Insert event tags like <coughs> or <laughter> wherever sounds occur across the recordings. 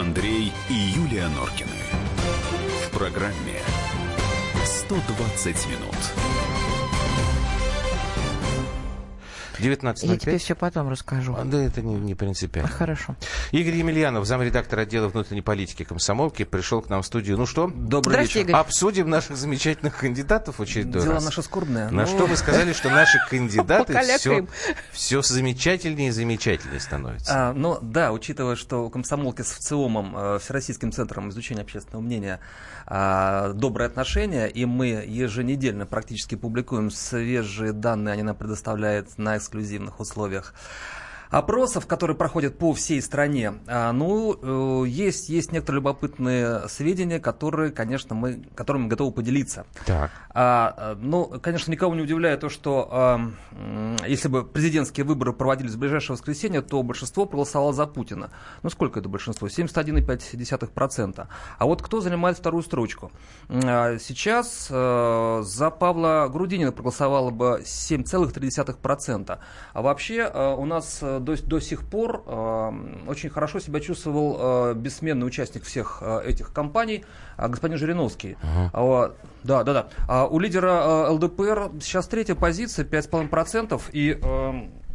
Андрей и Юлия Норкины. В программе 120 минут. 19.05. Я тебе все потом расскажу. А, Да, это не, не принципиально. Хорошо. Игорь Емельянов, замредактор отдела внутренней политики комсомолки, пришел к нам в студию. Ну что, Добрый Здравствуйте, вечер. Игорь. обсудим наших замечательных кандидатов в очередной Дела раз. наши скорбные. На Ну, что вы сказали, что наши <laughs> кандидаты все, все замечательнее и замечательнее становятся. А, ну да, учитывая, что у комсомолки с ВЦИОМом, э, Всероссийским центром изучения общественного мнения, а, добрые отношения, и мы еженедельно практически публикуем свежие данные, они нам предоставляют на эксклюзивных условиях опросов, которые проходят по всей стране. А, ну, э, есть, есть некоторые любопытные сведения, которые, конечно, мы, которыми мы готовы поделиться. Так. А, а, ну, конечно, никого не удивляет то, что а, если бы президентские выборы проводились в ближайшее воскресенье, то большинство проголосовало за Путина. Ну, сколько это большинство? 71,5%. А вот кто занимает вторую строчку? А, Сейчас э, за Павла Грудинина проголосовало бы 7,3%. А вообще э, у нас э, до, до сих пор э, очень хорошо себя чувствовал э, бессменный участник всех э, этих кампаний, а, господин Жириновский. А, вот, да, да, да. А у лидера э, ЛДПР сейчас третья позиция, 5,5%, и, э,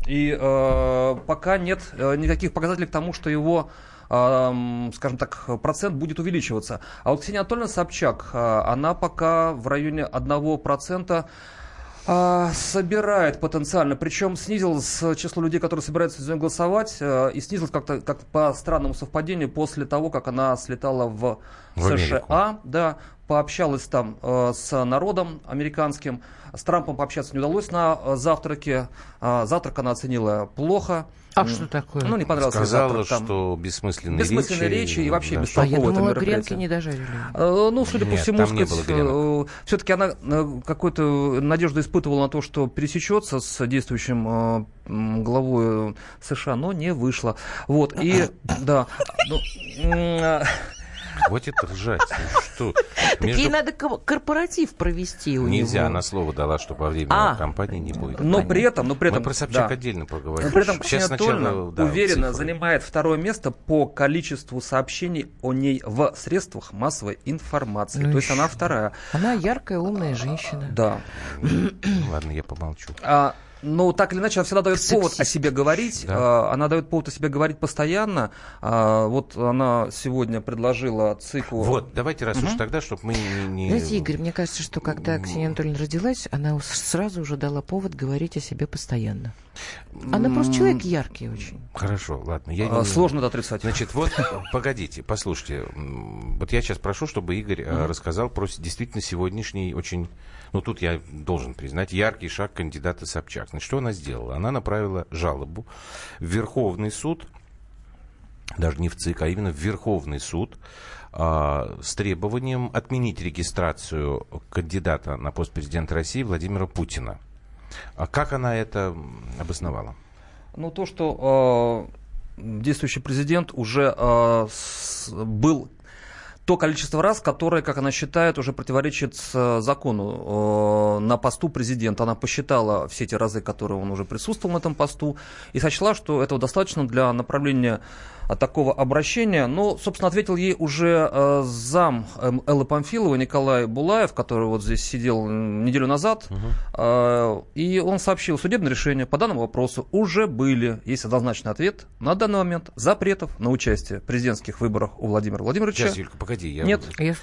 и э, пока нет э, никаких показателей к тому, что его эм, скажем так, процент будет увеличиваться. А вот Ксения Анатольевна Собчак, э, она пока в районе 1% а, собирает потенциально, причем снизилось число людей, которые собираются нее голосовать, э, и снизилось как-то как по странному совпадению после того, как она слетала в, В США, Америку. да, пообщалась там э, с народом американским. С Трампом пообщаться не удалось на э, завтраке. А, завтрак она оценила плохо. А М, что такое? Ну, не понравился ей Сказала, завтрак. там. что бессмысленные, Бессмысленные речи и вообще да, без что- А я думала, гренки не дожарили. Э, Ну, судя по Нет, всему, не было гренок. все-таки она какую-то надежду испытывала на то, что пересечется с действующим главой США, но не вышло. Вот, и, <coughs> да, ну, а, Хватит ржать. Ну Что? Так Между- ей надо ко- корпоратив провести у Нельзя, него. она слово дала, что во время А. кампании не будет. но при этом, но при этом, Мы про Собчак да. отдельно поговорим. Но при этом Сейчас сначала, да, уверенно цифры. занимает второе место по количеству сообщений о ней в средствах массовой информации. Ну То есть еще. она вторая. Она яркая, умная женщина. Да. Ладно, я помолчу. А, но так или иначе, она всегда дает повод о себе говорить. Да. А, она дает повод о себе говорить постоянно. А, вот она сегодня предложила циклу. Вот, давайте раз уж Мгм. тогда, чтобы мы не... не- Знаете, Игорь, мне кажется, что когда Ксения Анатольевна родилась, она сразу уже дала повод говорить о себе постоянно. Она просто человек яркий очень. Хорошо, ладно. Я А, не- Сложно это отрицать. Значит, вот, <laughs> погодите, послушайте. Вот я сейчас прошу, чтобы Игорь э, рассказал про действительно сегодняшний очень, ну тут я должен признать, яркий шаг кандидата Собчак. Значит, что она сделала? Она направила жалобу в Верховный суд, даже не в ЦИК, а именно в Верховный суд, а, с требованием отменить регистрацию кандидата на пост президента России Владимира Путина. А как она это обосновала? Ну, то, что э, действующий президент уже э, с- был то количество раз, которое, как она считает, уже противоречит э, закону э, на посту президента. Она посчитала все те разы, которые он уже присутствовал на этом посту, и сочла, что этого достаточно для направления э, такого обращения. Но, собственно, ответил ей уже э, зам эм, Эллы Памфилова Николай Булаев, который вот здесь сидел неделю назад, Э, и он сообщил, судебное решение по данному вопросу уже были. Есть однозначный ответ. На данный момент запретов на участие в президентских выборах у Владимира Владимировича. Сейчас, Юлька, погоди. Я Нет. Я-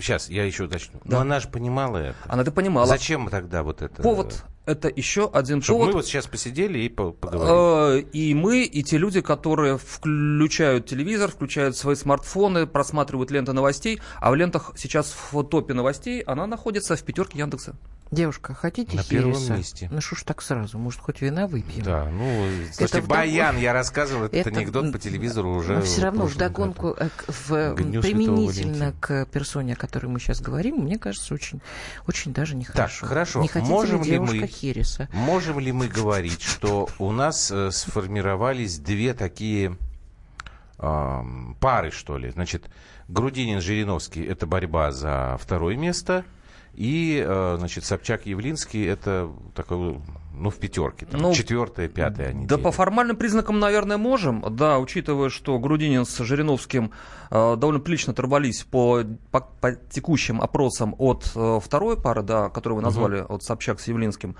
Сейчас, я еще уточню. Да. Но она же понимала это. Она это понимала. Зачем тогда вот это? Повод это еще один Чтобы повод. мы вот сейчас посидели и по- поговорили. Э, И мы, и те люди, которые включают телевизор, включают свои смартфоны, просматривают ленты новостей, а в лентах сейчас в топе новостей она находится в пятерке Яндекса. Девушка, хотите На первом хереса? месте. Ну что ж так сразу? Может, хоть вина выпьем? Да, ну, слушайте, вдогон- Баян, я рассказывал этот Это, анекдот по телевизору уже. Но все равно вдогонку э, в, Святого применительно к персоне, о которой мы сейчас говорим, мне кажется, очень, очень даже нехорошо. хорошо. Не хотите Можем ли мы- Хереса? Можем ли мы говорить, что у нас э, сформировались две такие ам, пары, что ли? Значит, Грудинин-Жириновский – это борьба за второе место, и, э, значит, Собчак-Явлинский – это такой ну, в пятерке, там, Ну, четвертая, пятая неделя. Да по формальным признакам, наверное, можем. Да, учитывая, что Грудинин с Жириновским э, довольно прилично оторвались по, по, по текущим опросам от э, второй пары, да, которую вы назвали, от Собчак с Явлинским.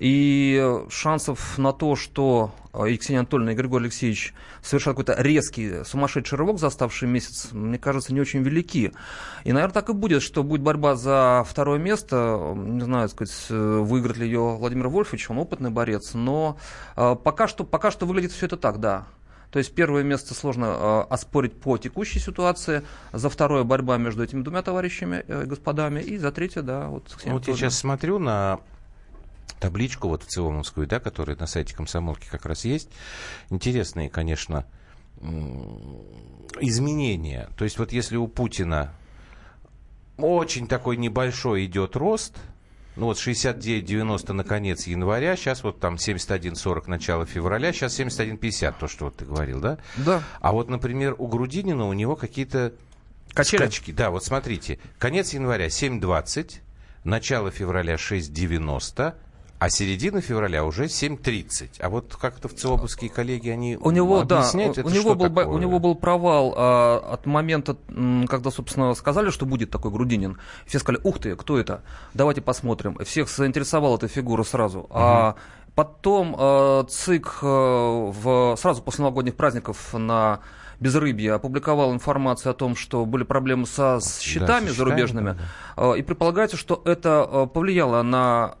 И э, шансов на то, что э, Ксения Анатольевна, и Григорий Алексеевич совершают какой-то резкий, сумасшедший рывок за оставший месяц, мне кажется, не очень велики. И, наверное, так и будет, что будет борьба за второе место. Не знаю, так сказать, э, выиграет ли ее Владимир Вольфович, он опытный борец, но э, пока что, пока что выглядит все это так, да. То есть первое место сложно э, оспорить по текущей ситуации, за второе борьба между этими двумя товарищами, э, господами, и за третье, да, вот Вот я сейчас смотрю на табличку вот ЦИОМовскую, да, которая на сайте комсомолки как раз есть. Интересные, конечно, изменения. То есть вот если у Путина очень такой небольшой идет рост, ну вот 69-90 на конец января, сейчас вот там 71-40 начало февраля, сейчас 71-50, то, что вот ты говорил, да? Да. А вот, например, у Грудинина у него какие-то Качели? скачки. Да, вот смотрите, конец января 7.20, начало февраля 6.90, а середина февраля уже 7.30. А вот как-то в ЦИОБовские коллеги, они У него, да, объясняют, у, это у него был, такое? у него был провал а, от момента, когда, собственно, сказали, что будет такой Грудинин. Все сказали, ух ты, кто это? Давайте посмотрим. Всех заинтересовала эта фигура сразу. А потом а, ЦИК а, в, сразу после новогодних праздников на Безрыбье опубликовал информацию о том, что были проблемы со с счетами со счетами, зарубежными. да, А, И предполагается, что это а, повлияло на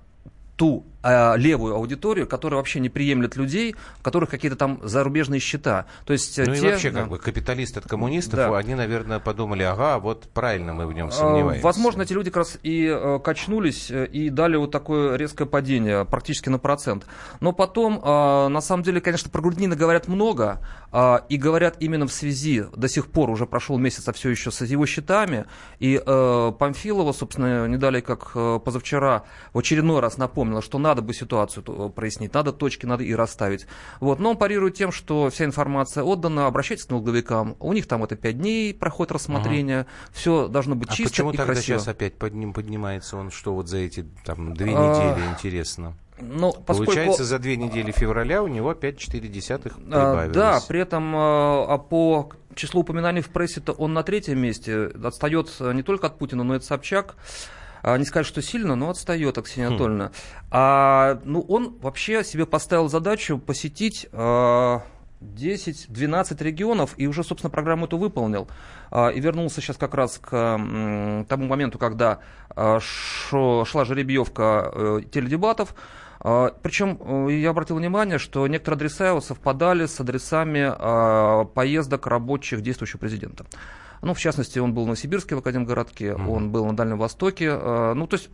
ту а, левую аудиторию, которая вообще не приемлет людей, у которых какие-то там зарубежные счета. То есть э, Ну и те, вообще, да. как бы, капиталист от коммунистов, Да. они, наверное, подумали, ага, вот правильно мы в нем А, сомневаемся. Возможно, эти люди как раз и э, качнулись э, и дали вот такое резкое падение, практически на процент. Но потом, э, на самом деле, конечно, про Грудинина говорят много, э, и говорят именно в связи, до сих пор уже прошел месяц, а все еще с его счетами, и э, Памфилова, собственно, не далее, как э, позавчера, в очередной раз напомнила, что надо бы ситуацию э, прояснить, надо точки, надо и расставить. Вот. Но он парирует тем, что вся информация отдана, обращайтесь к налоговикам, у них там это 5 дней проходит рассмотрение, все должно быть А чисто почему и тогда красиво. сейчас опять под ним поднимается он, что вот за эти там две А, недели, интересно? Ну, поскольку... Получается, за две недели февраля у него опять 0,4 А, прибавилось. Да, при этом а, а по числу упоминаний в прессе-то он на третьем месте. Отстает а, не только от Путина, но и от Собчак. А, Не сказать, что сильно, но отстает от Ксении Хм. А, ну, он вообще себе поставил задачу посетить а, 10-12 регионов и уже, собственно, программу эту выполнил. А, И вернулся сейчас как раз к тому моменту, когда а, шла жеребьевка э, теледебатов. А, Причем э, я обратил внимание, что некоторые адреса его совпадали с адресами а, поездок рабочих действующего президента. Ну, в частности, он был в Новосибирске в Академгородке, он был на Дальнем Востоке. э, Ну, то есть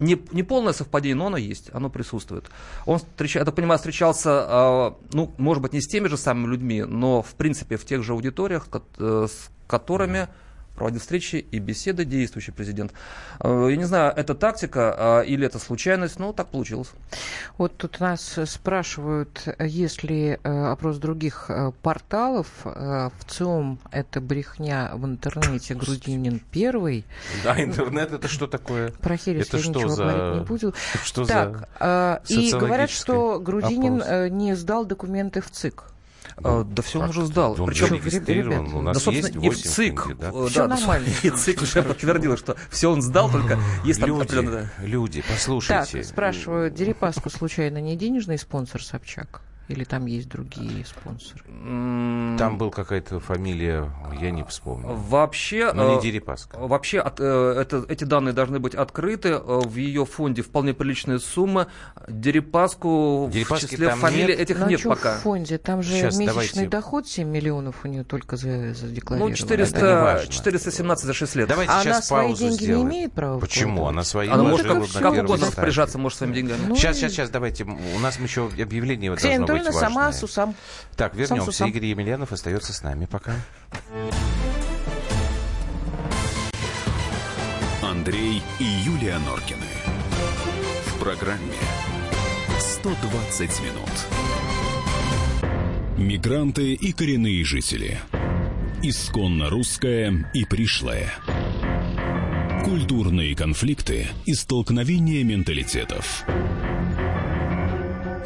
не, не полное совпадение, но оно есть, оно присутствует. Он, встреча- я так понимаю, встречался, э, ну, может быть, не с теми же самыми людьми, но, в принципе, в тех же аудиториях, э, с которыми проводил встречи и беседы действующий президент. Э, Я не знаю, это тактика э, или это случайность, но так получилось. Вот тут нас спрашивают, есть ли э, опрос других э, порталов. В ЦИОМ это брехня в интернете Грудинин первый. Да, интернет это что такое? Про Херес Это я что ничего за- говорить не буду. Что так, э, и говорят, что Грудинин опрос? не сдал документы в ЦИК. Э, Да все он уже сдал. Он Причем регистрирован, ребята, у нас да, есть собственно, и в 8 ЦИК. кандидатов. э, Всё да, нормально. И ЦИК уже подтвердила, что все он сдал, только есть там Люди, определенная... люди, Так, послушайте. спрашивают, Дерипаску случайно не денежный спонсор Собчак? Или там есть другие спонсоры? Там был какая-то фамилия, я не вспомню. Вообще, Но э, не Дерипаска. вообще от- э, это, эти данные должны быть открыты. Э, В ее фонде вполне приличная сумма. Дерипаску в Дерипаски числе там фамилий нет? этих Ну, а нет пока. в фонде? Там же Щас, месячный давайте. доход 7 миллионов у нее только за, задекларировано. Ну, да 400, неважно. 417 за 6 лет. Давайте А сейчас она свои деньги сделаем. не имеет права Почему? вкладывать? Она свои Она может как первом угодно распоряжаться может своими деньгами. Ну, Сейчас, и- сейчас, сейчас, давайте. У нас еще объявление Ксения должно быть Сама важное. с усам. Так, вернемся. Сам. Игорь Емельянов остается с нами пока. Андрей и Юлия Норкины. В программе 120 минут. Мигранты и коренные жители. Исконно русская и пришлая. Культурные конфликты и столкновения менталитетов.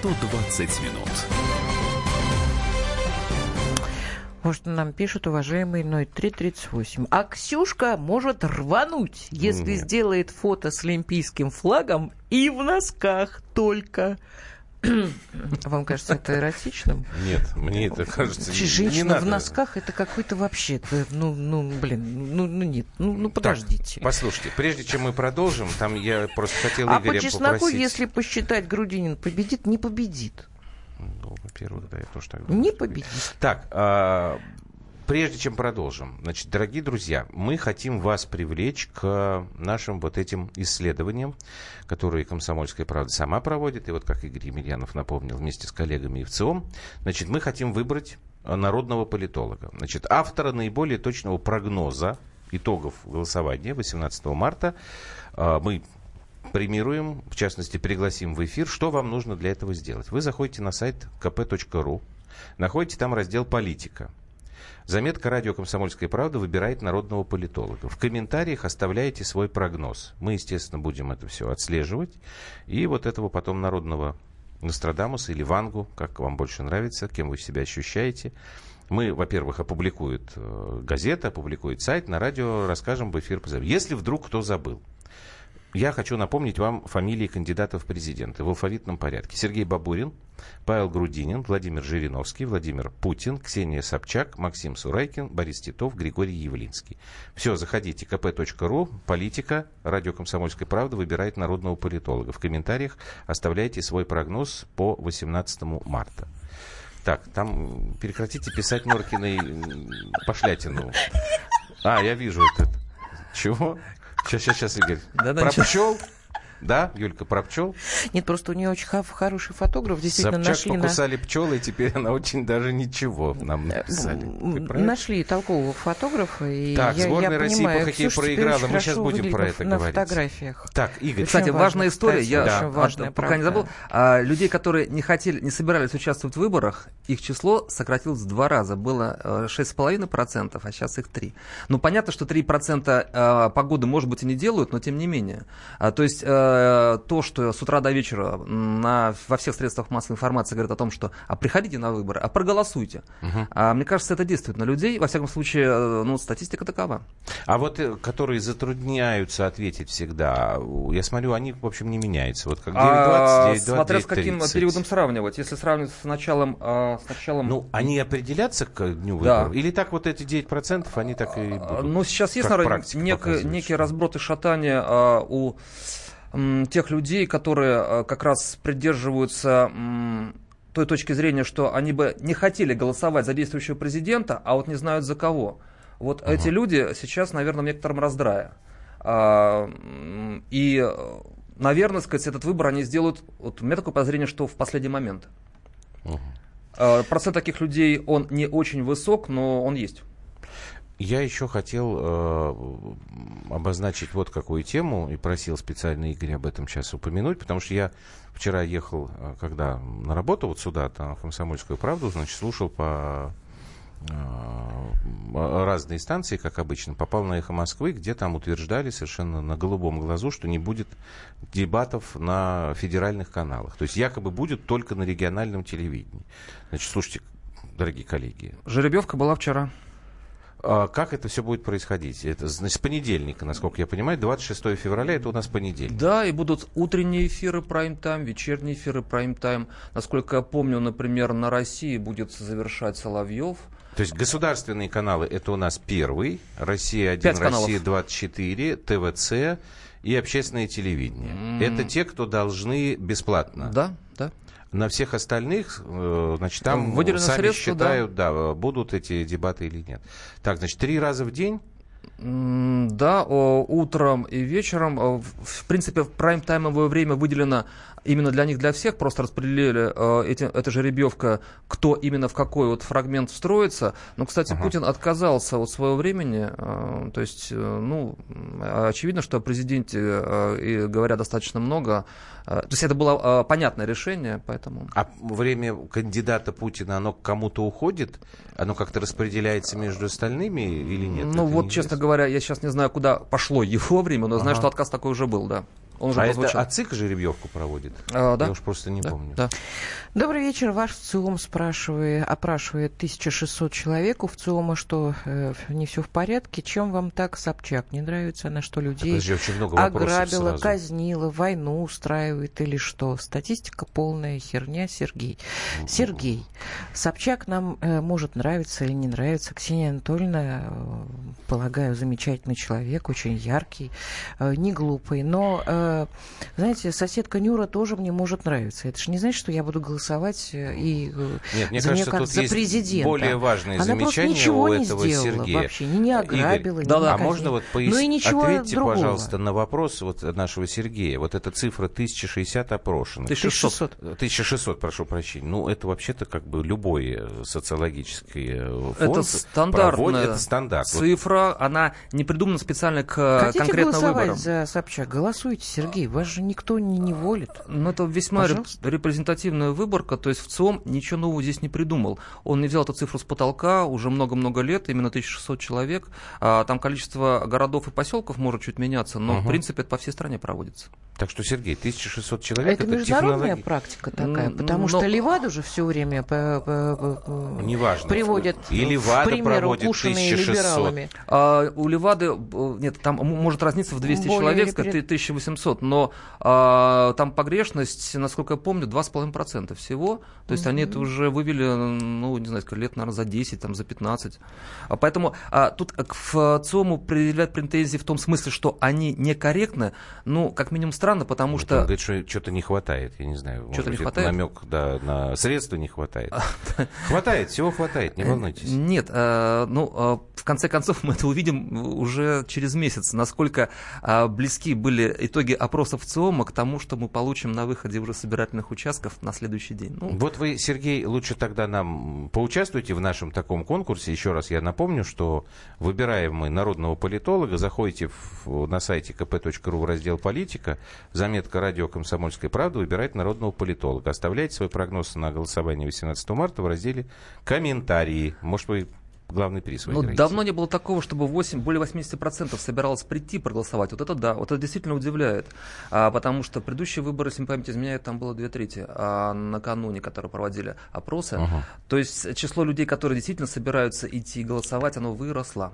120 минут. Может, нам пишут, уважаемый 0338. А Ксюшка может рвануть, если Нет. сделает фото с олимпийским флагом и в носках только. <clears throat> Вам кажется это эротичным? Нет, мне это кажется... Не Женщина надо. в носках это какой-то вообще, это, ну, ну, блин, ну, ну нет, ну, ну подождите. Так, послушайте, прежде чем мы продолжим, там я просто хотел а по Игоря чесноку, попросить... если посчитать, Грудинин победит, не победит. Ну, во-первых, да, я тоже так думаю. Не победит. Так, а, прежде чем продолжим, значит, дорогие друзья, мы хотим вас привлечь к нашим вот этим исследованиям, которые «Комсомольская правда» сама проводит, и вот, как Игорь Емельянов напомнил, вместе с коллегами и в ЦИОМ, значит, мы хотим выбрать а, народного политолога, значит, автора наиболее точного прогноза итогов голосования 18 марта. А, Мы премируем, в частности, пригласим в эфир. Что вам нужно для этого сделать? Вы заходите на сайт kp.ru, находите там раздел «Политика». Заметка «Радио Комсомольская правда» выбирает народного политолога. В комментариях оставляете свой прогноз. Мы, естественно, будем это все отслеживать. И вот этого потом народного Нострадамуса или Вангу, как вам больше нравится, кем вы себя ощущаете. Мы, во-первых, опубликует э, газета, опубликует сайт, на радио расскажем в эфир. позовем. Если вдруг кто забыл, я хочу напомнить вам фамилии кандидатов в президенты в алфавитном порядке. Сергей Бабурин, Павел Грудинин, Владимир Жириновский, Владимир Путин, Ксения Собчак, Максим Сурайкин, Борис Титов, Григорий Явлинский. Все, заходите kp.ru, политика, радио «Комсомольская правда» выбирает народного политолога. В комментариях оставляйте свой прогноз по 18 марта. Так, там прекратите писать Норкиной пошлятину. А, я вижу этот. Чего? Сейчас, сейчас, сейчас, Игорь. Да-да, про ничего. пчел? Да, Юлька, про пчел? Нет, просто у нее очень хо- хороший фотограф, действительно Собчак нашли на... покусали пчелы, и теперь она очень даже ничего нам написали. Про это? Нашли толкового фотографа, и Так, я, сборная я России понимаю, по хоккею Ксюша проиграла, мы сейчас будем про это на говорить. фотографиях. Так, Игорь, Кстати, важно, важная история, кстати, я очень а, важная, пока не правда. забыл. А, людей, которые не хотели, не собирались участвовать в выборах, их число сократилось в два раза. Было э, 6,5%, а сейчас их 3. Ну, понятно, что 3% э, погоды, может быть, и не делают, но тем не менее. А, то есть э, то, что с утра до вечера на, во всех средствах массовой информации говорят о том, что а приходите на выборы, а проголосуйте. А, мне кажется, это действует на людей. Во всяком случае, э, ну, статистика такова. А вот э, которые затрудняются ответить всегда, я смотрю, они, в общем, не меняются. Вот как 9.20, А, 9.20, смотря с каким 9.30. периодом сравнивать. Если сравнивать с началом, с началом Ну, они определятся к дню Да. выборов? Или так вот эти 9% они так и А, будут? Ну, сейчас есть, наверное, нек- разброд и шатание а, у тех людей, которые а, как раз придерживаются той точки зрения, что они бы не хотели голосовать за действующего президента, а вот не знают за кого. Вот эти люди сейчас, наверное, в некотором раздрае. А, и, э, наверное, сказать, этот выбор они сделают, вот у меня такое подозрение, что в последний момент. А, Процент таких людей, он не очень высок, но он есть. Я еще хотел э, обозначить вот какую тему и просил специально Игоря об этом сейчас упомянуть, потому что я вчера ехал, э, когда на работу вот сюда, на «Комсомольскую правду», значит, слушал по э, разные станции, как обычно, попал на «Эхо Москвы», где там утверждали совершенно на голубом глазу, что не будет дебатов на федеральных каналах. То есть якобы будет только на региональном телевидении. Значит, слушайте, дорогие коллеги, Жеребьевка была вчера. А Как это все будет происходить? Это значит с понедельника, насколько я понимаю, 26 февраля это у нас понедельник. Да, и будут утренние эфиры прайм-тайм, вечерние эфиры прайм-тайм. Насколько я помню, например, на России будет завершать Соловьев. То есть государственные каналы это у нас первый, Россия 1, Пять каналов. Россия 24, ТВЦ и общественное телевидение. Это те, кто должны бесплатно. Да, да. На всех остальных, э, значит, там Выделены сами средства, считают, да. будут эти дебаты или нет. Так, значит, три раза в день. Да, утром и вечером. В в принципе, в прайм-таймовое время выделено именно для них, для всех, просто распределили э, эти, эта жеребьевка, кто именно в какой вот фрагмент встроится. Но, кстати, ага. Путин отказался от своего времени, э, то есть, э, ну, очевидно, что о президенте э, и говоря достаточно много, э, то есть это было э, понятное решение, поэтому... А время кандидата Путина, оно к кому-то уходит? Оно как-то распределяется между остальными или нет? Ну, вот, честно говоря, я сейчас не знаю, куда пошло <laughs> его время, но ага. знаю, что отказ такой уже был, да. Он уже а прозвучал. это АЦИК жеребьевку проводит? А, да. Я уж просто не да, помню. Да. Добрый вечер. Ваш ЦИОМ спрашивает, опрашивает 1600 человек. У ВЦИОМа что, э, не все в порядке? Чем вам так Собчак? Не нравится она, что людей Подожди, очень много ограбила, сразу. казнила, войну устраивает или что? Статистика полная херня, Сергей. Угу. Сергей, Собчак нам э, может нравиться или не нравиться. Ксения Анатольевна, э, полагаю, замечательный человек, очень яркий, э, не глупый, но... Э, знаете, соседка Нюра тоже мне может нравиться. Это же не значит, что я буду голосовать э, и э, Нет, мне за кажется, нее как за президента. более важные Она замечания ничего у не этого сделала Сергея. вообще, не, не ограбила, Игорь, не да, да, а можно вот пояснить? Ну и ничего Ответьте, другого. пожалуйста, на вопрос вот нашего Сергея. Вот эта цифра 1060 опрошенных. 1600. 1600, прошу прощения. Ну, это вообще-то как бы любой социологический фонд это стандартная проводит, это стандарт. цифра, она не придумана специально к Хотите конкретным голосовать выборам. за Собчак? Голосуйте, Сергей. Вас же никто не, не волит. Ну, это весьма Пожалуйста. репрезентативная выборка. То есть в ЦИОМ ничего нового здесь не придумал. Он не взял эту цифру с потолка уже много-много лет, именно 1600 человек. А, там количество городов и поселков может чуть меняться, но, угу. в принципе, это по всей стране проводится. Так что, Сергей, 1600 человек... Это, это международная технологи... практика такая, потому но... что Леваду же все время по, по, по, Неважно. приводят и Левада пример, проводит 1600. либералами. А, у Левады, э, нет, там может разниться в 200 Более человек, сказать, 1800, но а, там погрешность, насколько я помню, 2,5% всего. То есть mm-hmm. они это уже вывели, ну, не знаю, лет, наверное, за 10, там, за 15. А поэтому а, тут к ЦОМу предъявляют претензии в том смысле, что они некорректны, ну, как минимум странно, потому что... Он говорит, что что-то не хватает, я не знаю. Что-то не хватает? намек, да, на средства не хватает. Хватает, всего хватает, не э, волнуйтесь. Нет, э, ну, э, в конце концов, <laughs> мы это увидим уже через месяц, насколько близки были итоги опросов ЦИОМа к тому, что мы получим на выходе уже собирательных участков на следующий день. Ну, вот вы, Сергей, лучше тогда нам поучаствуйте в нашем таком конкурсе. Еще раз я напомню, что выбираем мы народного политолога. Заходите в, на сайте kp.ru в раздел «Политика». Заметка «Радио Комсомольская правда» выбирает народного политолога. Оставляйте свой прогноз на голосование 18 марта в разделе «Комментарии». Может, вы главный приз Ну, давно не было такого, чтобы 8, более 80% собиралось прийти проголосовать. Вот это да, вот это действительно удивляет. А, потому что предыдущие выборы, если память изменяет, там было две трети. А накануне, которые проводили опросы, uh-huh. то есть число людей, которые действительно собираются идти голосовать, оно выросло.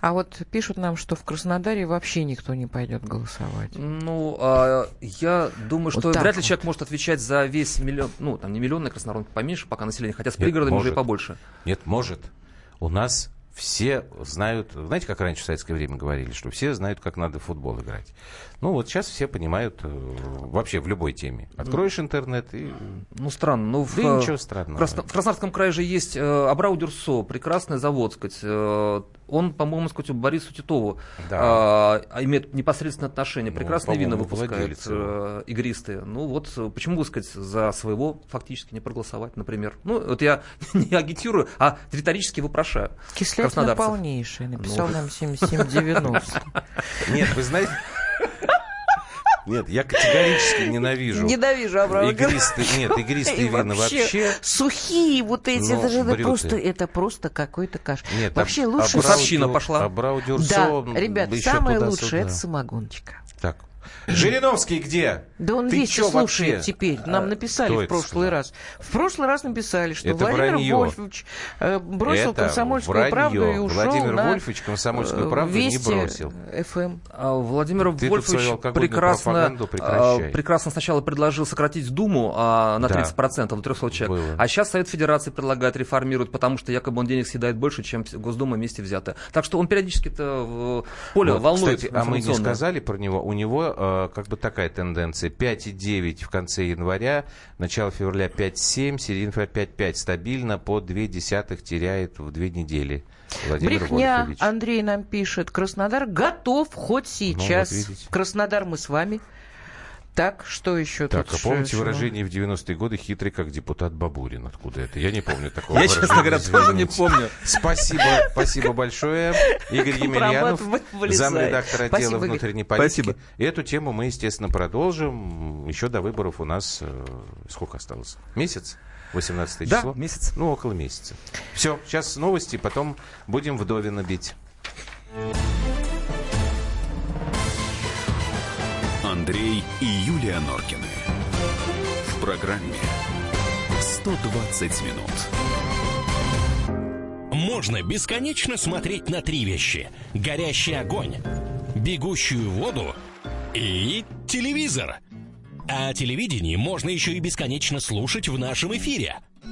А вот пишут нам, что в Краснодаре вообще никто не пойдет голосовать. Ну, а, я думаю, что вот вряд ли вот. человек может отвечать за весь миллион, ну, там не миллионный Краснодар, поменьше, пока население, хотя с пригородами уже побольше. Нет, может у нас все знают, знаете, как раньше в советское время говорили, что все знают, как надо в футбол играть. Ну вот сейчас все понимают э, вообще в любой теме. Откроешь интернет и... Ну странно. Ну, да в, ничего странного. В, Красно, в Краснодарском крае же есть э, Абрау Дюрсо, прекрасный завод, сказать. Э, он, по-моему, сказать, у Борису Титову да. э, имеет непосредственное отношение. Ну, Прекрасные вина выпускает э, игристые. Ну вот почему, бы сказать, за своего фактически не проголосовать, например. Ну вот я <laughs> не агитирую, а риторически вопрошаю. Кислятина полнейшая, написал ну. нам 7790. Нет, вы знаете... Нет, я категорически ненавижу. Ненавижу Абрау Игристые, нет, игристые вина вообще. Сухие вот эти, это же просто, это просто какой-то каш. Нет, вообще лучше... Вкусовщина пошла. Абрау Да, ребят, самое лучшее это самогончика. Так, <laughs> Жириновский где? Да он Ты весь слушает вообще? теперь. Нам а, написали в прошлый раз. В прошлый раз написали, что это Владимир вранье. Вольфович э, бросил это комсомольскую вранье. правду и ушел Владимир на Вольфович комсомольскую правду не бросил. ФМ. А Владимир Ты Вольфович прекрасно, а, прекрасно сначала предложил сократить Думу а, на 30%, да. до 300 человек. Было. А сейчас Совет Федерации предлагает реформировать, потому что якобы он денег съедает больше, чем Госдума вместе взята. Так что он периодически-то в поле вот, волнует. Кстати, а мы не сказали про него. У него э, как бы такая тенденция. 5,9 в конце января, начало февраля 5,7, середина февраля 5,5. Стабильно по 2 десятых теряет в две недели. Владимир Брехня, Вольфович. Андрей нам пишет, Краснодар готов хоть сейчас. Ну, вот Краснодар мы с вами. Так, что еще Так, тут? а помните чего? выражение в 90-е годы «хитрый, как депутат Бабурин»? Откуда это? Я не помню такого Я, честно выражения, говоря, тоже не помню. Спасибо, спасибо большое. Игорь Емельянов, замредактор отдела внутренней политики. Спасибо. И эту тему мы, естественно, продолжим. Еще до выборов у нас э, сколько осталось? Месяц? 18 Да, число? месяц. Ну, около месяца. Все, сейчас новости, потом будем вдовина бить. Андрей и Юлия Норкины. В программе 120 минут. Можно бесконечно смотреть на три вещи. Горящий огонь, бегущую воду и телевизор. А телевидение можно еще и бесконечно слушать в нашем эфире.